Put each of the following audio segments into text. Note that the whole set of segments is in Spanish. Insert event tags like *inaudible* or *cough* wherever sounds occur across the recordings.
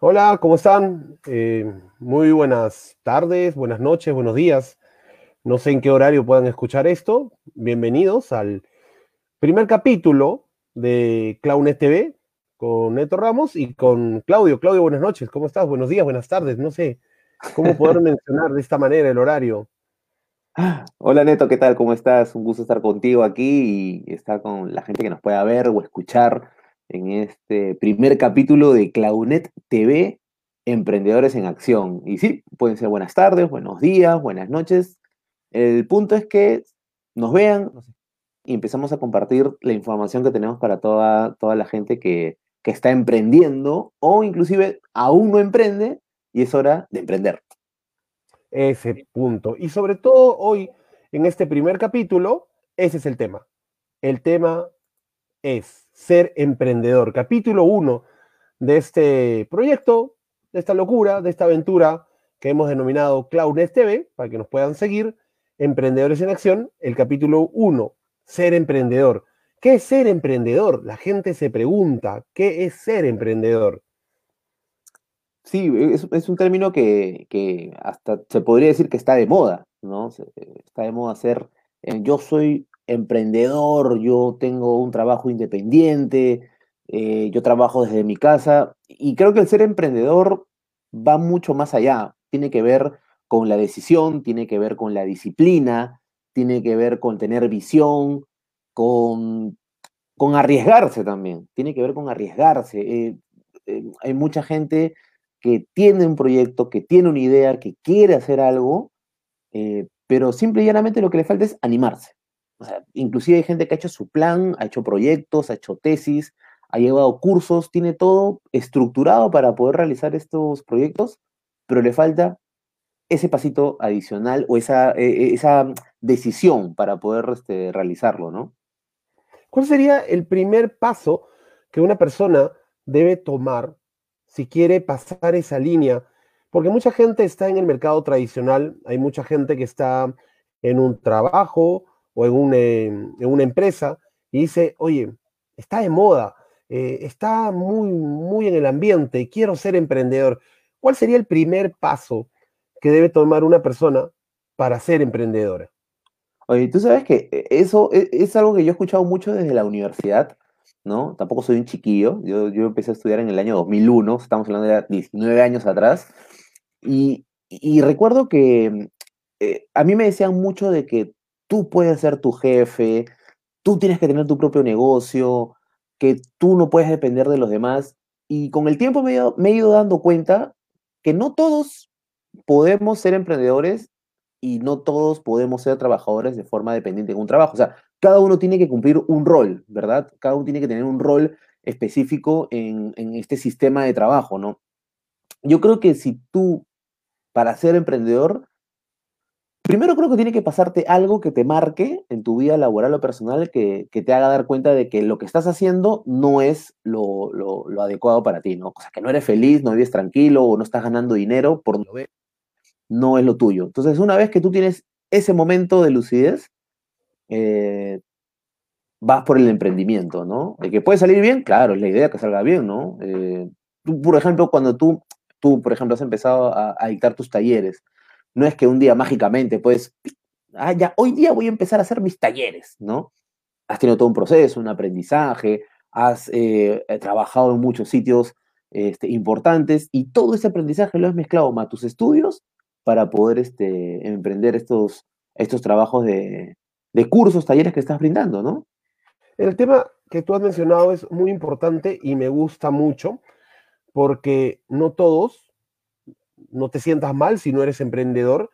Hola, ¿cómo están? Eh, muy buenas tardes, buenas noches, buenos días. No sé en qué horario puedan escuchar esto. Bienvenidos al primer capítulo de Clownet TV con Neto Ramos y con Claudio. Claudio, buenas noches. ¿Cómo estás? Buenos días, buenas tardes. No sé cómo poder mencionar de esta manera el horario. Hola Neto, ¿qué tal? ¿Cómo estás? Un gusto estar contigo aquí y estar con la gente que nos pueda ver o escuchar en este primer capítulo de Claunet TV, Emprendedores en Acción. Y sí, pueden ser buenas tardes, buenos días, buenas noches. El punto es que nos vean y empezamos a compartir la información que tenemos para toda, toda la gente que, que está emprendiendo o inclusive aún no emprende y es hora de emprender. Ese punto. Y sobre todo hoy, en este primer capítulo, ese es el tema. El tema es ser emprendedor. Capítulo 1 de este proyecto, de esta locura, de esta aventura que hemos denominado Cloudness TV, para que nos puedan seguir, Emprendedores en Acción, el capítulo 1, ser emprendedor. ¿Qué es ser emprendedor? La gente se pregunta, ¿qué es ser emprendedor? Sí, es, un término que, que, hasta se podría decir que está de moda, ¿no? Está de moda ser, eh, yo soy emprendedor, yo tengo un trabajo independiente, eh, yo trabajo desde mi casa y creo que el ser emprendedor va mucho más allá, tiene que ver con la decisión, tiene que ver con la disciplina, tiene que ver con tener visión, con, con arriesgarse también, tiene que ver con arriesgarse. Eh, eh, hay mucha gente que tiene un proyecto, que tiene una idea, que quiere hacer algo, pero simple y llanamente lo que le falta es animarse. O sea, inclusive hay gente que ha hecho su plan, ha hecho proyectos, ha hecho tesis, ha llevado cursos, tiene todo estructurado para poder realizar estos proyectos, pero le falta ese pasito adicional o esa, e, e, decisión para poder este, realizarlo, ¿no? ¿Cuál sería el primer paso que una persona debe tomar si quiere pasar esa línea? Porque mucha gente está en el mercado tradicional, hay mucha gente que está en un trabajo o en, una empresa y dice, oye, está de moda, eh, está muy, muy en el ambiente, quiero ser emprendedor. ¿Cuál sería el primer paso que debe tomar una persona para ser emprendedora? Oye, tú sabes que eh, eso e, es, algo que yo he escuchado mucho desde la universidad, ¿no? Tampoco soy un chiquillo, yo, yo empecé a estudiar en el año 2001, estamos hablando de 19 años atrás, y, recuerdo que eh, a mí me decían mucho de que tú puedes ser tu jefe, tú tienes que tener tu propio negocio, que tú no puedes depender de los demás. Y con el tiempo me he, ido, dando cuenta que no todos podemos ser emprendedores y no todos podemos ser trabajadores de forma dependiente en un trabajo. O sea, cada uno tiene que cumplir un rol, ¿verdad? Cada uno tiene que tener un rol específico en este sistema de trabajo, ¿no? Yo creo que si tú, para ser emprendedor, Primero creo que tiene que pasarte algo que te marque en tu vida laboral o personal que, te haga dar cuenta de que lo que estás haciendo no es lo, adecuado para ti, ¿no? O sea, que no eres feliz, no vives tranquilo o no estás ganando dinero por no no es lo tuyo. Entonces, una vez que tú tienes ese momento de lucidez, eh, vas por el emprendimiento, ¿no? De que puede salir bien, claro, es la idea que salga bien, ¿no? Eh, tú, por ejemplo, cuando tú, tú, por ejemplo, has empezado a, a dictar tus talleres, no es que un día mágicamente, pues, ah, ya, hoy día voy a empezar a hacer mis talleres, ¿no? Has tenido todo un proceso, un aprendizaje, has eh, trabajado en muchos sitios este, importantes y todo ese aprendizaje lo has mezclado más tus estudios para poder este, emprender estos, estos trabajos de, de cursos, talleres que estás brindando, ¿no? El tema que tú has mencionado es muy importante y me gusta mucho porque no todos no te sientas mal si no eres emprendedor,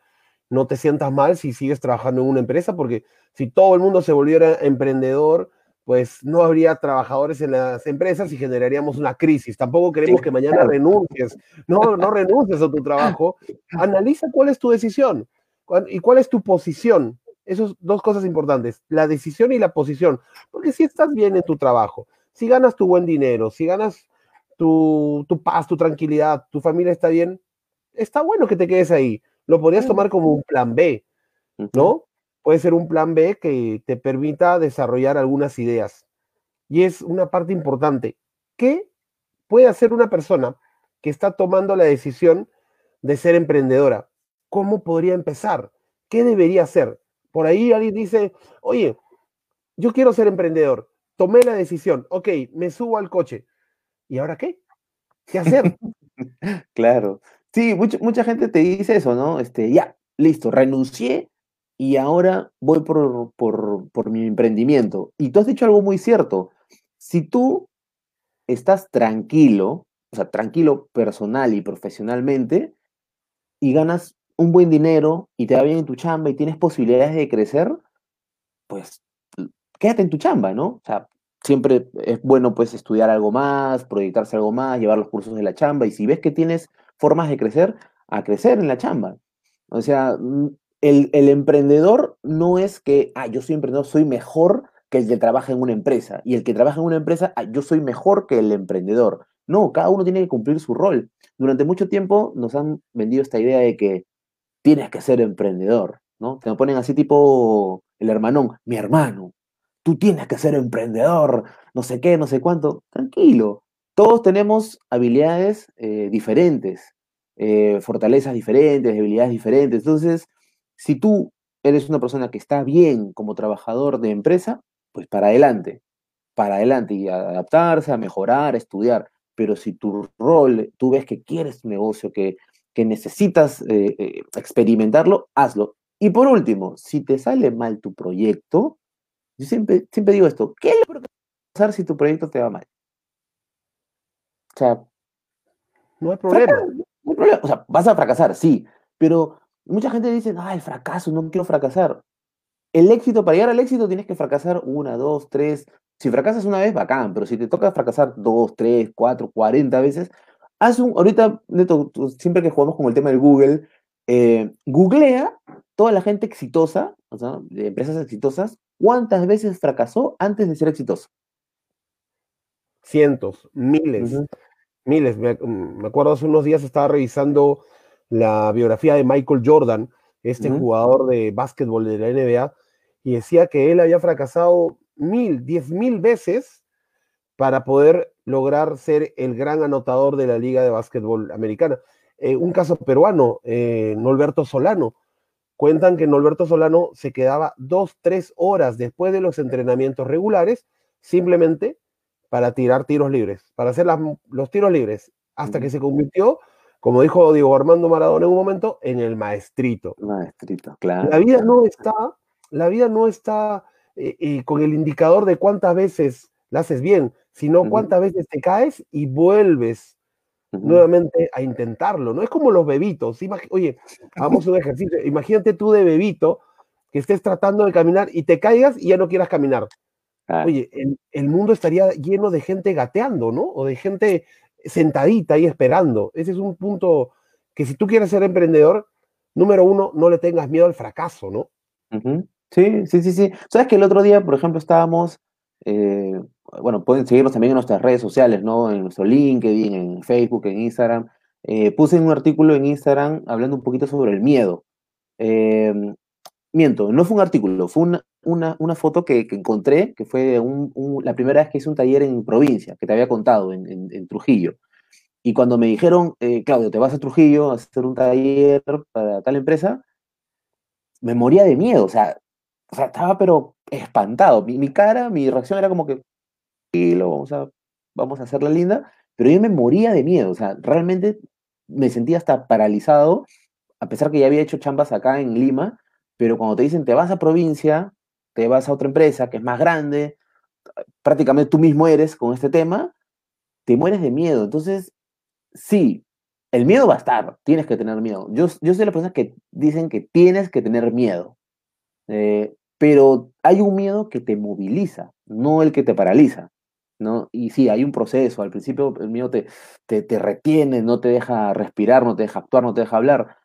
no te sientas mal si sigues trabajando en una empresa, porque si todo el mundo se volviera emprendedor, pues no habría trabajadores en las empresas y generaríamos una crisis. Tampoco queremos que mañana renuncies. No, no renuncies a tu trabajo. Analiza cuál es tu decisión y cuál es tu posición. Esas dos cosas importantes, la decisión y la posición. Porque si estás bien en tu trabajo, si ganas tu buen dinero, si ganas tu, tu paz, tu tranquilidad, tu familia está bien, está bueno que te quedes ahí. Lo podrías tomar como un plan B, ¿no? Puede ser un plan B que te permita desarrollar algunas ideas. Y es una parte importante. ¿Qué puede hacer una persona que está tomando la decisión de ser emprendedora, ¿cómo podría empezar? ¿Qué debería hacer? Por ahí alguien dice, oye, yo quiero ser emprendedor, tomé la decisión, ok, me subo al coche. ¿Y ahora qué? ¿Qué hacer? *laughs* claro. Sí, mucha, gente te dice eso, ¿no? Este, ya, listo, renuncié y ahora voy por, por, por mi emprendimiento. Y tú has dicho algo muy cierto. Si tú estás tranquilo, o sea, tranquilo personal y profesionalmente, y ganas un buen dinero y te va bien en tu chamba y tienes posibilidades de crecer, pues quédate en tu chamba, ¿no? O sea, siempre es bueno pues estudiar algo más, proyectarse algo más, llevar los cursos de la chamba y si ves que tienes formas de crecer, a crecer en la chamba. O sea, mm, el, emprendedor no es que, ah, yo soy emprendedor, soy mejor que el que trabaja en una empresa. Y el que trabaja en una empresa, ah, yo soy mejor que el emprendedor. No, cada uno tiene que cumplir su rol. Durante mucho tiempo nos han vendido esta idea de que tienes que ser emprendedor, ¿no? Te ponen así tipo el hermanón, mi hermano, tú tienes que ser emprendedor, no sé qué, no sé cuánto. Tranquilo, todos tenemos habilidades eh, diferentes, eh, fortalezas diferentes, debilidades diferentes. Entonces, si tú eres una persona que está bien como trabajador de empresa, pues para adelante, para adelante y adaptarse, a mejorar, a estudiar. Pero si tu rol, tú ves que quieres un negocio, que, que necesitas eh, experimentarlo, hazlo. Y por último, si te sale mal tu proyecto, yo siempre, siempre digo esto, ¿qué es lo que va a pasar si tu proyecto te va mal? O sea, no hay problema. No hay problema. O sea, vas a fracasar, sí, pero mucha gente dice, ah, el fracaso, no quiero fracasar el éxito, para llegar al éxito tienes que fracasar una, dos, tres. Si fracasas una vez, bacán, pero si te toca fracasar dos, tres, cuatro, cuarenta veces, haz un, ahorita, Neto, siempre que jugamos con el tema del Google, eh, googlea toda la gente exitosa, o sea, de empresas exitosas, cuántas veces fracasó antes de ser exitoso. Cientos, miles, miles. Me, me, acuerdo hace unos días estaba revisando la biografía de Michael Jordan, este jugador de básquetbol de la NBA, y decía que él había fracasado mil, diez mil veces para poder lograr ser el gran anotador de la Liga de Básquetbol Americana. Eh, un caso peruano, eh, Norberto Solano. Cuentan que Norberto Solano se quedaba dos, tres horas después de los entrenamientos regulares simplemente para tirar tiros libres, para hacer los tiros libres, hasta que se convirtió, como dijo Diego Armando Maradona en un momento, en el maestrito. Maestrito, claro. La vida no está la vida no está eh, eh, con el indicador de cuántas veces la haces bien, sino cuántas veces te caes y vuelves nuevamente a intentarlo. No es como los bebitos. Oye, hagamos un ejercicio. Imagínate tú de bebito que estés tratando de caminar y te caigas y ya no quieras caminar. Oye, el, el, mundo estaría lleno de gente gateando, ¿no? O de gente sentadita ahí esperando. Ese es un punto que si tú quieres ser emprendedor, número uno, no le tengas miedo al fracaso, ¿no? Sí, sí, sí, sí. Sabes que el otro día, por ejemplo, estábamos, eh, bueno, pueden seguirnos también en nuestras redes sociales, ¿no? En nuestro LinkedIn, en Facebook, en Instagram. Eh, puse un artículo en Instagram hablando un poquito sobre el miedo. Em, miento, no fue un artículo, fue una, una, foto que, encontré, que fue la primera vez que hice un taller en provincia, que te había contado, en, Trujillo. Y cuando me dijeron, eh, Claudio, te vas a Trujillo a hacer un taller para tal empresa, me moría de miedo, o sea, o sea, estaba pero espantado. Mi, cara, mi reacción era como que, vamos a, vamos a hacerla linda, pero yo me moría de miedo, o sea, realmente me sentía hasta paralizado, a pesar que ya había hecho chambas acá en Lima, pero cuando te dicen te vas a provincia, te vas a otra empresa que es más grande, prácticamente tú mismo eres con este tema, te mueres de miedo. Entonces, sí, el miedo va a estar, tienes que tener miedo. Yo, yo soy la persona que dicen que tienes que tener miedo. Eh, pero hay un miedo que te moviliza, no el que te paraliza. ¿no? Y sí, hay un proceso. Al principio el miedo te, te, te retiene, no te deja respirar, no te deja actuar, no te deja hablar.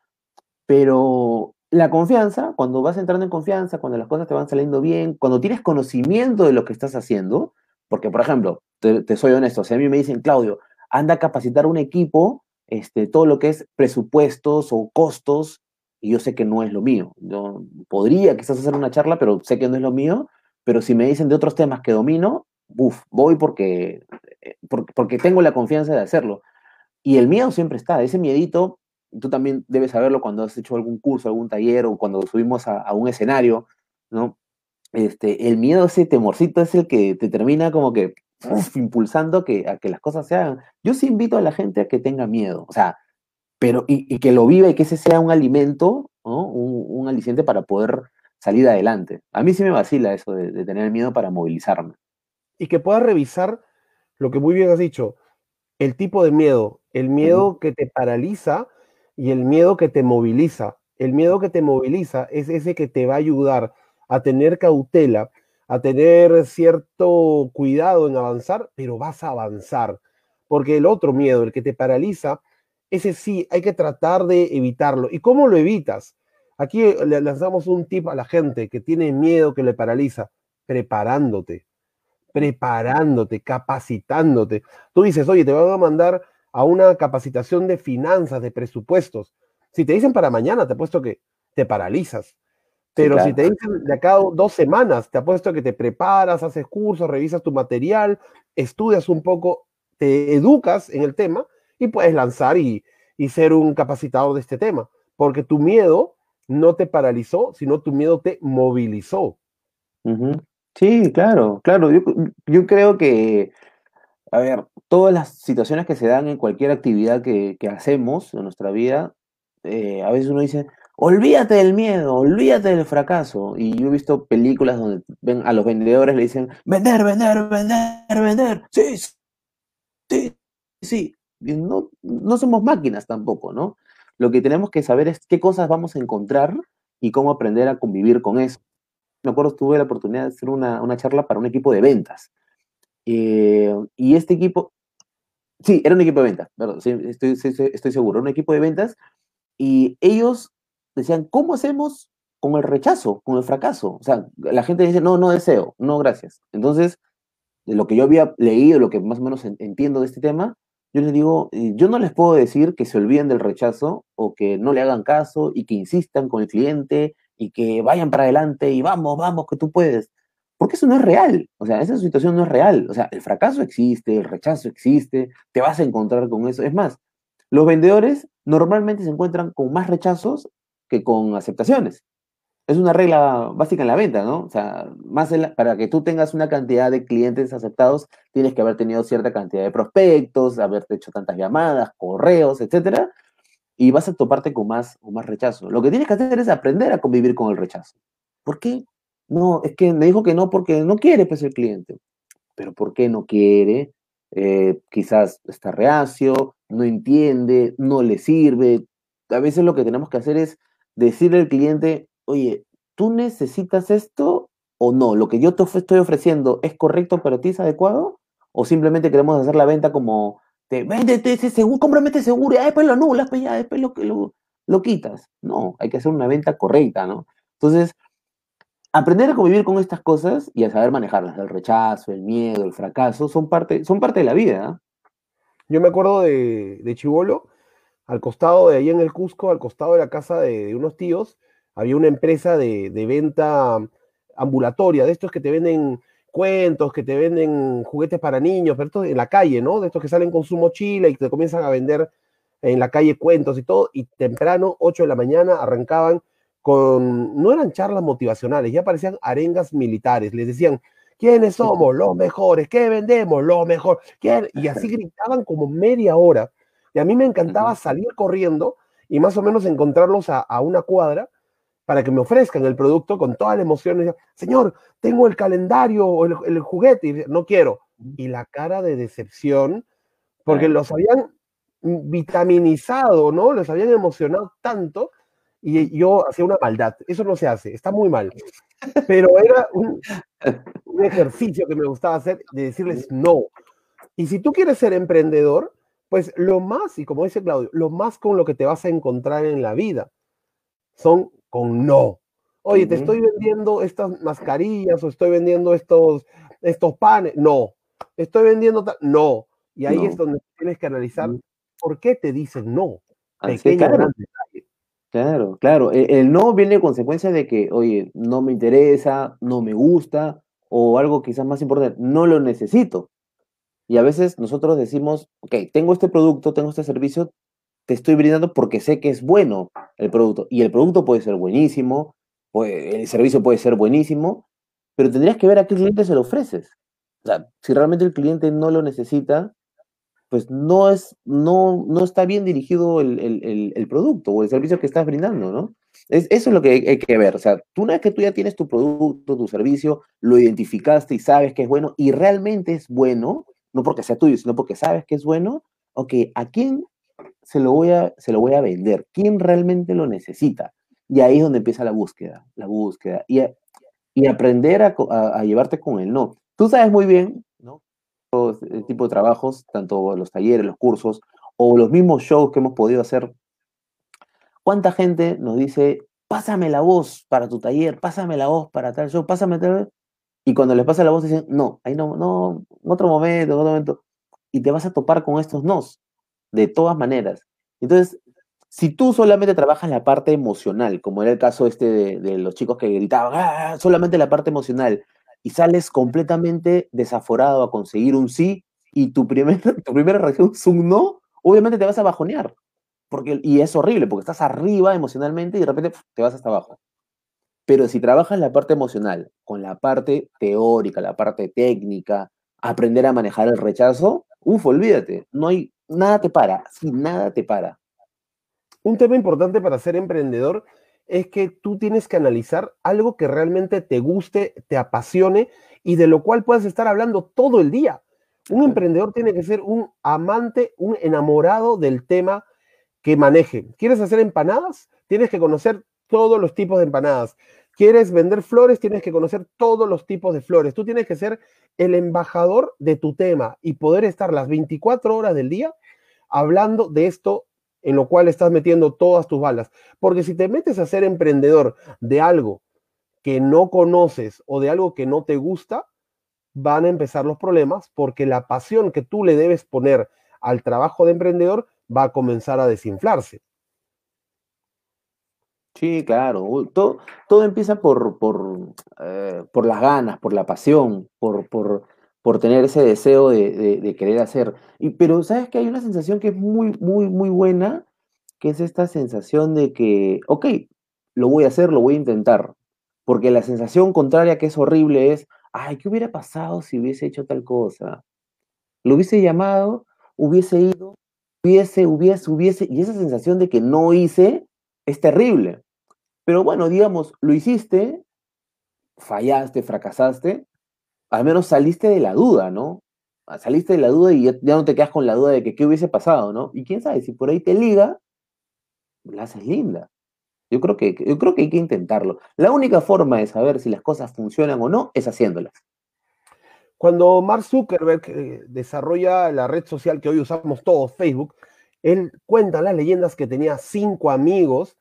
Pero la confianza, cuando vas entrando en confianza, cuando las cosas te van saliendo bien, cuando tienes conocimiento de lo que estás haciendo, porque, por ejemplo, te, soy honesto, si a mí me dicen, Claudio, anda a capacitar un equipo, este, todo lo que es presupuestos o costos, y yo sé que no es lo mío. Yo podría quizás hacer una charla, pero sé que no es lo mío, pero si me dicen de otros temas que domino, buf, voy porque, eh, porque, porque tengo la confianza de hacerlo. Y el miedo siempre está, ese miedito, tú también debes saberlo cuando has hecho algún curso, algún taller o cuando subimos a, un escenario, ¿no? Este, el miedo, ese temorcito es el que te termina como que impulsando que, a que las cosas se hagan. Yo sí invito a la gente a que tenga miedo, o sea, pero y, que lo viva y que ese sea un alimento, ¿no? un, un, aliciente para poder salir adelante. A mí sí me vacila eso de, de tener miedo para movilizarme. Y que puedas revisar lo que muy bien has dicho, el tipo de miedo, el miedo que te paraliza y el miedo que te moviliza. El miedo que te moviliza es ese que te va a ayudar a tener cautela, a tener cierto cuidado en avanzar, pero vas a avanzar. Porque el otro miedo, el que te paraliza, ese sí, hay que tratar de evitarlo. ¿Y cómo lo evitas? Aquí le lanzamos un tip a la gente que tiene miedo, que le paraliza, preparándote, preparándote, capacitándote. Tú dices, oye, te van a mandar a una capacitación de finanzas, de presupuestos. Si te dicen para mañana, te apuesto que te paralizas. Pero si te dicen de acá dos semanas, te apuesto que te preparas, haces cursos, revisas tu material, estudias un poco, te educas en el tema y puedes lanzar y, ser un capacitador de este tema, porque tu miedo no te paralizó, sino tu miedo te movilizó. Sí, claro, claro. Yo, yo, creo que, a ver, todas las situaciones que se dan en cualquier actividad que, hacemos en nuestra vida, eh, a veces uno dice, olvídate del miedo, olvídate del fracaso. Y yo he visto películas donde ven a los vendedores le dicen, vender, vender, vender, vender. Sí, sí, sí no, no somos máquinas tampoco, ¿no? Lo que tenemos que saber es qué cosas vamos a encontrar y cómo aprender a convivir con eso. Me acuerdo, tuve la oportunidad de hacer una, charla para un equipo de ventas. Eh, y este equipo, sí, era un equipo de ventas, estoy, estoy seguro, un equipo de ventas. Y ellos decían, ¿cómo hacemos con el rechazo, con el fracaso? O sea, la gente dice, no, no deseo, no, gracias. Entonces, de lo que yo había leído, lo que más o menos entiendo de este tema, yo les digo, eh, yo no les puedo decir que se olviden del rechazo o que no le hagan caso y que insistan con el cliente y que vayan para adelante y vamos, vamos, que tú puedes. Porque eso no es real. O sea, esa situación no es real. O sea, el fracaso existe, el rechazo existe, te vas a encontrar con eso. Es más, los vendedores normalmente se encuentran con más rechazos que con aceptaciones es una regla básica en la venta, ¿no? O sea, más para que tú tengas una cantidad de clientes aceptados, tienes que haber tenido cierta cantidad de prospectos, haberte hecho tantas llamadas, correos, etcétera, y vas a toparte con más, con más rechazo. Lo que tienes que hacer es aprender a convivir con el rechazo. ¿Por qué? No, es que me dijo que no porque no quiere, pues, el cliente. Pero ¿por qué no quiere? Eh, quizás está reacio, no entiende, no le sirve. A veces lo que tenemos que hacer es decirle al cliente, oye, ¿tú necesitas esto o no? ¿Lo que yo te estoy ofreciendo es correcto para ti, es adecuado? ¿O simplemente queremos hacer la venta como, te, véndete ese seguro, cómprame este seguro y después lo anulas, pues ya después lo, lo, lo quitas? No, hay que hacer una venta correcta, ¿no? Entonces, aprender a convivir con estas cosas y a saber manejarlas, el rechazo, el miedo, el fracaso, son parte, son parte de la vida. Yo me acuerdo de, de Chivolo, al costado de ahí en el Cusco, al costado de la casa de unos tíos, había una empresa de, venta ambulatoria, de estos que te venden cuentos, que te venden juguetes para niños, pero esto en la calle, ¿no? De estos que salen con su mochila y te comienzan a vender en la calle cuentos y todo, y temprano, 8 de la mañana, arrancaban con, no eran charlas motivacionales, ya parecían arengas militares, les decían, ¿quiénes somos? Los mejores, ¿qué vendemos? Lo mejor, y así *laughs* gritaban como media hora, y a mí me encantaba salir corriendo y más o menos encontrarlos a una cuadra, para que me ofrezcan el producto con toda la emoción. Señor, tengo el calendario o el, juguete, no quiero. Y la cara de decepción, porque los habían vitaminizado, ¿no? Los habían emocionado tanto y yo hacía una maldad. Eso no se hace, está muy mal. *laughs* Pero era un, un ejercicio que me gustaba hacer de decirles no. Y si tú quieres ser emprendedor, pues lo más, y como dice Claudio, lo más con lo que te vas a encontrar en la vida son con no. Oye, te estoy vendiendo estas mascarillas o estoy vendiendo estos, estos panes. No. Estoy vendiendo. No. Y ahí es donde tienes que analizar por qué te dicen no. claro. Claro, claro. El, el, no viene a consecuencia de que, oye, no me interesa, no me gusta, o algo quizás más importante, no lo necesito. Y a veces nosotros decimos, ok, tengo este producto, tengo este servicio, te estoy brindando porque sé que es bueno el producto. Y el producto puede ser buenísimo, el servicio puede ser buenísimo, pero tendrías que ver a qué cliente se lo ofreces. O sea, si realmente el cliente no lo necesita, pues no, es, no, no está bien dirigido el, producto o el servicio que estás brindando, ¿no? Es, eso es lo que hay, que ver. O sea, tú una vez que tú ya tienes tu producto, tu servicio, lo identificaste y sabes que es bueno y realmente es bueno, no porque sea tuyo, sino porque sabes que es bueno, ok, ¿a quién se lo voy a, se lo voy a vender? ¿Quién realmente lo necesita? Y ahí es donde empieza la búsqueda, la búsqueda. Y, y aprender a, a llevarte con el no. Tú sabes muy bien. Este tipo de trabajos, tanto los talleres, los cursos o los mismos shows que hemos podido hacer, ¿cuánta gente nos dice, pásame la voz para tu taller, pásame la voz para tal show, pásame tal... Y cuando les pasa la voz dicen, no, ahí no, no, en otro momento, en otro momento. Y te vas a topar con estos nos, de todas maneras. Entonces, si tú solamente trabajas la parte emocional, como era el caso este de, los chicos que gritaban, ah, solamente la parte emocional, y sales completamente desaforado a conseguir un sí y tu, primer, *laughs* tu primera reacción es un no, obviamente te vas a bajonear. Porque, y es horrible, porque estás arriba emocionalmente y de repente te vas hasta abajo. Pero si trabajas la parte emocional con la parte teórica, la parte técnica, aprender a manejar el rechazo, uff, olvídate, no hay, nada te para, sí, nada te para. Un tema importante para ser emprendedor es que tú tienes que analizar algo que realmente te guste, te apasione y de lo cual puedas estar hablando todo el día. Un emprendedor tiene que ser un amante, un enamorado del tema que maneje. ¿Quieres hacer empanadas? Tienes que conocer todos los tipos de empanadas. ¿Quieres vender flores? Tienes que conocer todos los tipos de flores. Tú tienes que ser el embajador de tu tema y poder estar las 24 horas del día hablando de esto en lo cual estás metiendo todas tus balas. Porque si te metes a ser emprendedor de algo que no conoces o de algo que no te gusta, van a empezar los problemas porque la pasión que tú le debes poner al trabajo de emprendedor va a comenzar a desinflarse. Sí, claro. Todo, todo empieza por, por, eh, por, las ganas, por la pasión, por, por, por tener ese deseo de, querer hacer. Y, pero sabes que hay una sensación que es muy, muy, muy buena, que es esta sensación de que, ok, lo voy a hacer, lo voy a intentar. Porque la sensación contraria que es horrible es, ay, ¿qué hubiera pasado si hubiese hecho tal cosa? Lo hubiese llamado, hubiese ido, hubiese, hubiese, hubiese, y esa sensación de que no hice es terrible. Pero bueno, digamos, lo hiciste, fallaste, fracasaste, al menos saliste de la duda, ¿no? Ah, saliste de la duda y ya, no te quedas con la duda de que qué hubiese pasado, ¿no? Y quién sabe, si por ahí te liga, la haces linda. Yo creo, que, yo creo que hay que intentarlo. La única forma de saber si las cosas funcionan o no es haciéndolas. Cuando Mark Zuckerberg eh, desarrolla la red social que hoy usamos todos, Facebook, él cuenta las leyendas que tenía cinco amigos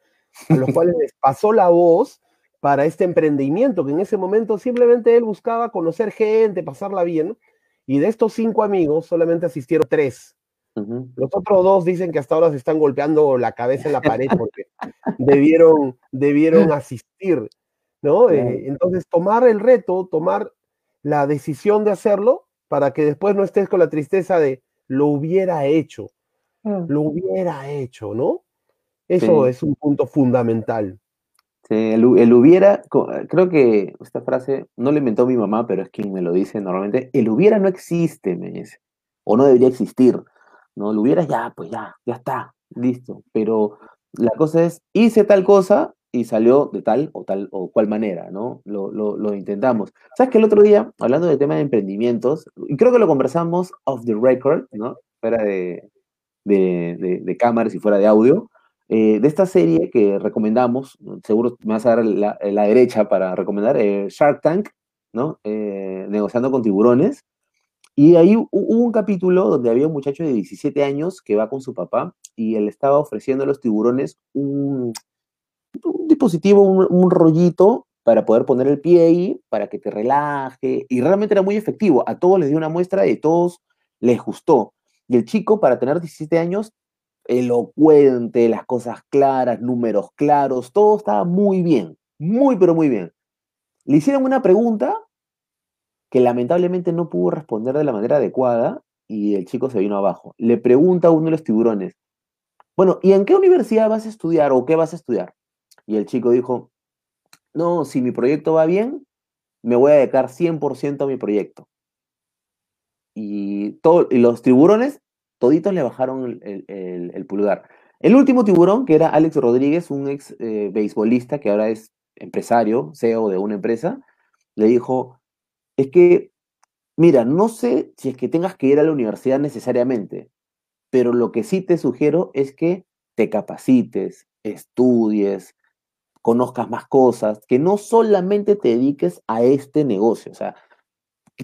a los *laughs* cuales les pasó la voz para este emprendimiento, que en ese momento simplemente él buscaba conocer gente, pasarla bien, y de estos cinco amigos solamente asistieron tres. Los otros dos dicen que hasta ahora se están golpeando la cabeza en la pared porque *laughs* debieron, debieron asistir, ¿no? Eh, entonces, tomar el reto, tomar la decisión de hacerlo para que después no estés con la tristeza de lo hubiera hecho, mm. lo hubiera hecho, ¿no? Eso es un punto fundamental. Este, el, hubiera, creo que esta frase no la inventó mi mamá, pero es quien me lo dice normalmente. El hubiera no existe, me dice, o no debería existir. ¿no? El hubiera ya, pues ya, ya está, listo. Pero la cosa es, hice tal cosa y salió de tal o tal o cual manera, ¿no? Lo, lo, intentamos. ¿Sabes que el otro día, hablando del tema de emprendimientos, y creo que lo conversamos off the record, ¿no? Fuera de, de, de cámaras y fuera de audio, eh, de esta serie que recomendamos, seguro me vas a dar la, derecha para recomendar, eh, Shark Tank, ¿no? Eh, negociando con tiburones. Y ahí hubo un capítulo donde había un muchacho de 17 años que va con su papá y él estaba ofreciendo a los tiburones un, dispositivo, un, un, rollito para poder poner el pie ahí, para que te relaje. Y realmente era muy efectivo. A todos les dio una muestra y a todos les gustó. Y el chico, para tener 17 años, elocuente, las cosas claras, números claros, todo estaba muy bien, muy pero muy bien. Le hicieron una pregunta que lamentablemente no pudo responder de la manera adecuada y el chico se vino abajo. Le pregunta a uno de los tiburones, bueno, ¿y en qué universidad vas a estudiar o qué vas a estudiar? Y el chico dijo, no, si mi proyecto va bien, me voy a dedicar 100% a mi proyecto. Y, y los tiburones, toditos le bajaron el, pulgar. El último tiburón, que era Alex Rodríguez, un ex eh, beisbolista que ahora es empresario, CEO de una empresa, le dijo, es que, mira, no sé si es que tengas que ir a la universidad necesariamente, pero lo que sí te sugiero es que te capacites, estudies, conozcas más cosas, que no solamente te dediques a este negocio. O sea,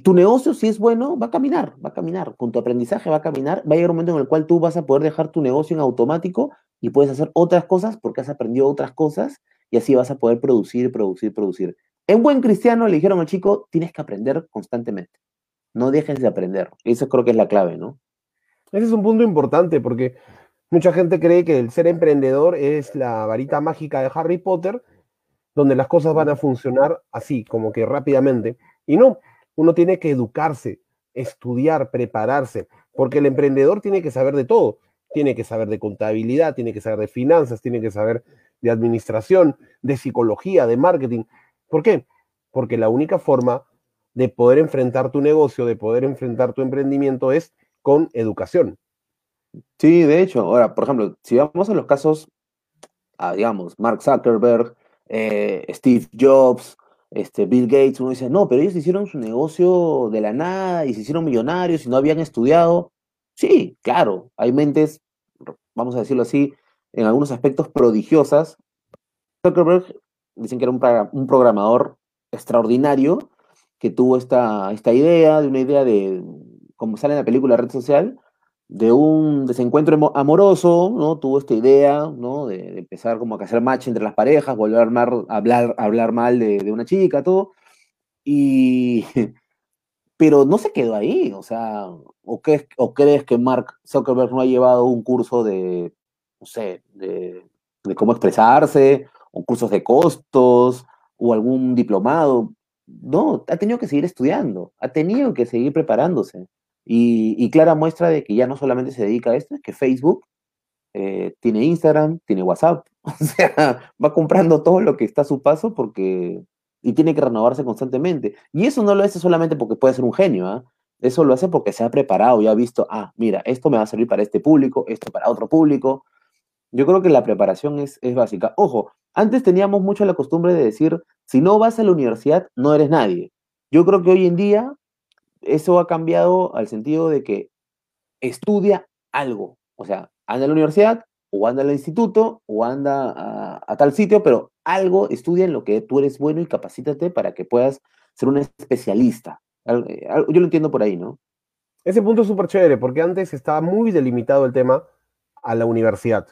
tu negocio, si es bueno, va a caminar, va a caminar. Con tu aprendizaje va a caminar. Va a llegar un momento en el cual tú vas a poder dejar tu negocio en automático y puedes hacer otras cosas porque has aprendido otras cosas y así vas a poder producir, producir, producir. En buen cristiano le dijeron al chico, tienes que aprender constantemente. No dejes de aprender. Eso creo que es la clave, ¿no? Ese es un punto importante porque Mucha gente cree que el ser emprendedor es la varita mágica de Harry Potter, donde las cosas van a funcionar así, como que rápidamente. Y no, uno tiene que educarse, estudiar, prepararse, porque el emprendedor tiene que saber de todo. Tiene que saber de contabilidad, tiene que saber de finanzas, tiene que saber de administración, de psicología, de marketing. ¿Por qué? Porque la única forma de poder enfrentar tu negocio, de poder enfrentar tu emprendimiento es con educación. Sí, de hecho, ahora, por ejemplo, si vamos a los casos, digamos, Mark Zuckerberg, eh, Steve Jobs, este, Bill Gates, uno dice, no, pero ellos hicieron su negocio de la nada y se hicieron millonarios y no habían estudiado. Sí, claro, hay mentes, vamos a decirlo así, en algunos aspectos prodigiosas. Zuckerberg dicen que era un, un programador extraordinario que tuvo esta, esta idea, de una idea de, como sale en la película Red Social, de un desencuentro amoroso, ¿no? Tuvo esta idea, ¿no? De, empezar como a hacer match entre las parejas, volver a hablar, hablar mal de, una chica, todo. Y... *laughs* Pero no se quedó ahí, o sea, ¿o, crees, ¿o crees que Mark Zuckerberg no ha llevado un curso de, no sé, de, de cómo expresarse, o cursos de costos, o algún diplomado? No, ha tenido que seguir estudiando, ha tenido que seguir preparándose. Y, clara muestra de que ya no solamente se dedica a esto, es que Facebook eh, tiene Instagram, tiene WhatsApp, *laughs* o sea, va comprando todo lo que está a su paso porque y tiene que renovarse constantemente. Y eso no lo hace solamente porque puede ser un genio, ¿ah? Eso lo hace porque se ha preparado y ha visto, ah, mira, esto me va a servir para este público, esto para otro público. Yo creo que la preparación es, es básica. Ojo, antes teníamos mucho la costumbre de decir, si no vas a la universidad, no eres nadie. Yo creo que hoy en día eso ha cambiado al sentido de que estudia algo. O sea, anda a la universidad, o anda al instituto, o anda a, tal sitio, pero algo, estudia en lo que tú eres bueno y capacítate para que puedas ser un especialista. Eh, yo lo entiendo por ahí, ¿no? Ese punto es súper chévere, porque antes estaba muy delimitado el tema a la universidad.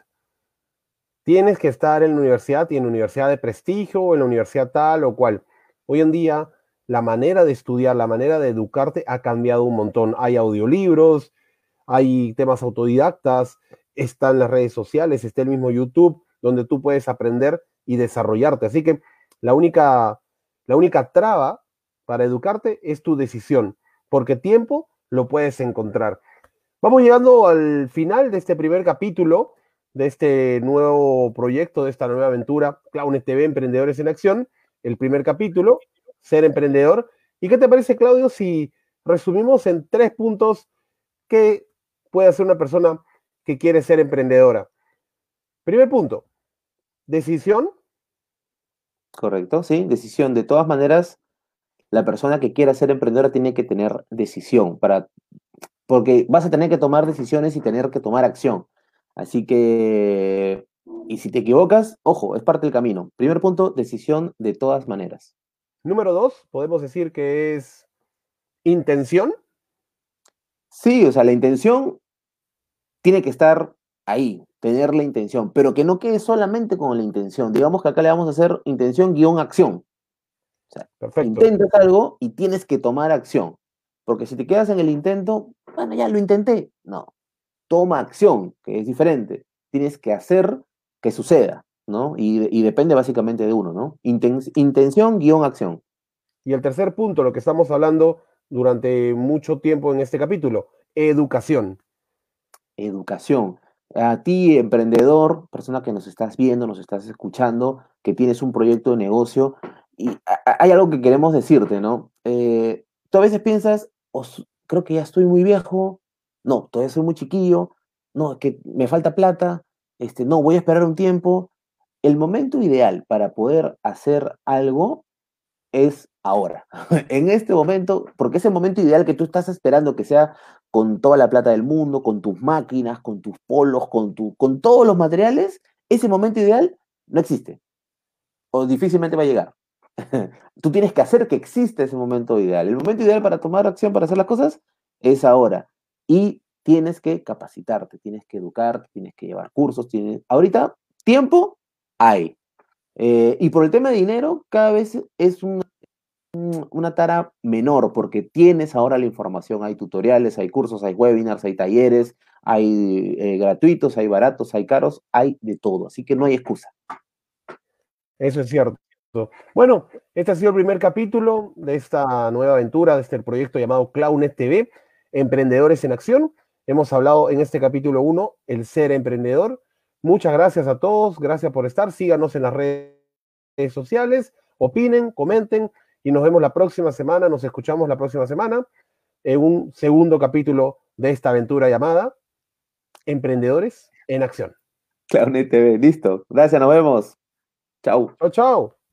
Tienes que estar en la universidad y en la universidad de prestigio, o en la universidad tal o cual. Hoy en día la manera de estudiar, la manera de educarte ha cambiado un montón. Hay audiolibros, hay temas autodidactas, están las redes sociales, está el mismo YouTube, donde tú puedes aprender y desarrollarte. Así que la única, la única traba para educarte es tu decisión, porque tiempo lo puedes encontrar. Vamos llegando al final de este primer capítulo de este nuevo proyecto, de esta nueva aventura, Clownes TV, Emprendedores en Acción, el primer capítulo ser emprendedor. ¿Y qué te parece, Claudio, si resumimos en tres puntos qué puede hacer una persona que quiere ser emprendedora? Primer punto, decisión. Correcto, sí, decisión. De todas maneras, la persona que quiera ser emprendedora tiene que tener decisión para porque vas a tener que tomar decisiones y tener que tomar acción. Así que, y si te equivocas, ojo, es parte del camino. Primer punto, decisión de todas maneras. Número dos, podemos decir que es intención. Sí, o sea, la intención tiene que estar ahí, tener la intención, pero que no quede solamente con la intención. Digamos que acá le vamos a hacer intención guion acción. O sea, intentas algo y tienes que tomar acción. Porque si te quedas en el intento, bueno, ya lo intenté. No, toma acción, que es diferente. Tienes que hacer que suceda. ¿No? Y, depende básicamente de uno, ¿no? intención, guion, acción. Y el tercer punto, lo que estamos hablando durante mucho tiempo en este capítulo, educación. Educación. A ti, emprendedor, persona que nos estás viendo, nos estás escuchando, que tienes un proyecto de negocio, y hay algo que queremos decirte, ¿no? Eh, tú a veces piensas, creo que ya estoy muy viejo, no, todavía soy muy chiquillo, no, que me falta plata, este, no, voy a esperar un tiempo. El momento ideal para poder hacer algo es ahora, *laughs* en este momento, porque es el momento ideal que tú estás esperando que sea con toda la plata del mundo, con tus máquinas, con tus polos, con, tu, con todos los materiales, ese momento ideal no existe o difícilmente va a llegar. *laughs* tú tienes que hacer que exista ese momento ideal. El momento ideal para tomar acción, para hacer las cosas, es ahora. Y tienes que capacitarte, tienes que educarte, tienes que llevar cursos. Tienes... Ahorita, tiempo hay. Eh, y por el tema de dinero, cada vez es una tara menor, porque tienes ahora la información, hay tutoriales, hay cursos, hay webinars, hay talleres, hay eh, gratuitos, hay baratos, hay caros, hay de todo, así que no hay excusa. Eso es cierto. Bueno, este ha sido el primer capítulo de esta nueva aventura, de este proyecto llamado Clownet TV, Emprendedores en Acción. Hemos hablado en este capítulo 1, el ser emprendedor. Muchas gracias a todos, gracias por estar. Síganos en las redes sociales, opinen, comenten y nos vemos la próxima semana, nos escuchamos la próxima semana en un segundo capítulo de esta aventura llamada Emprendedores en Acción. Clownet TV, listo. Gracias, nos vemos. Chao. Chao, chao.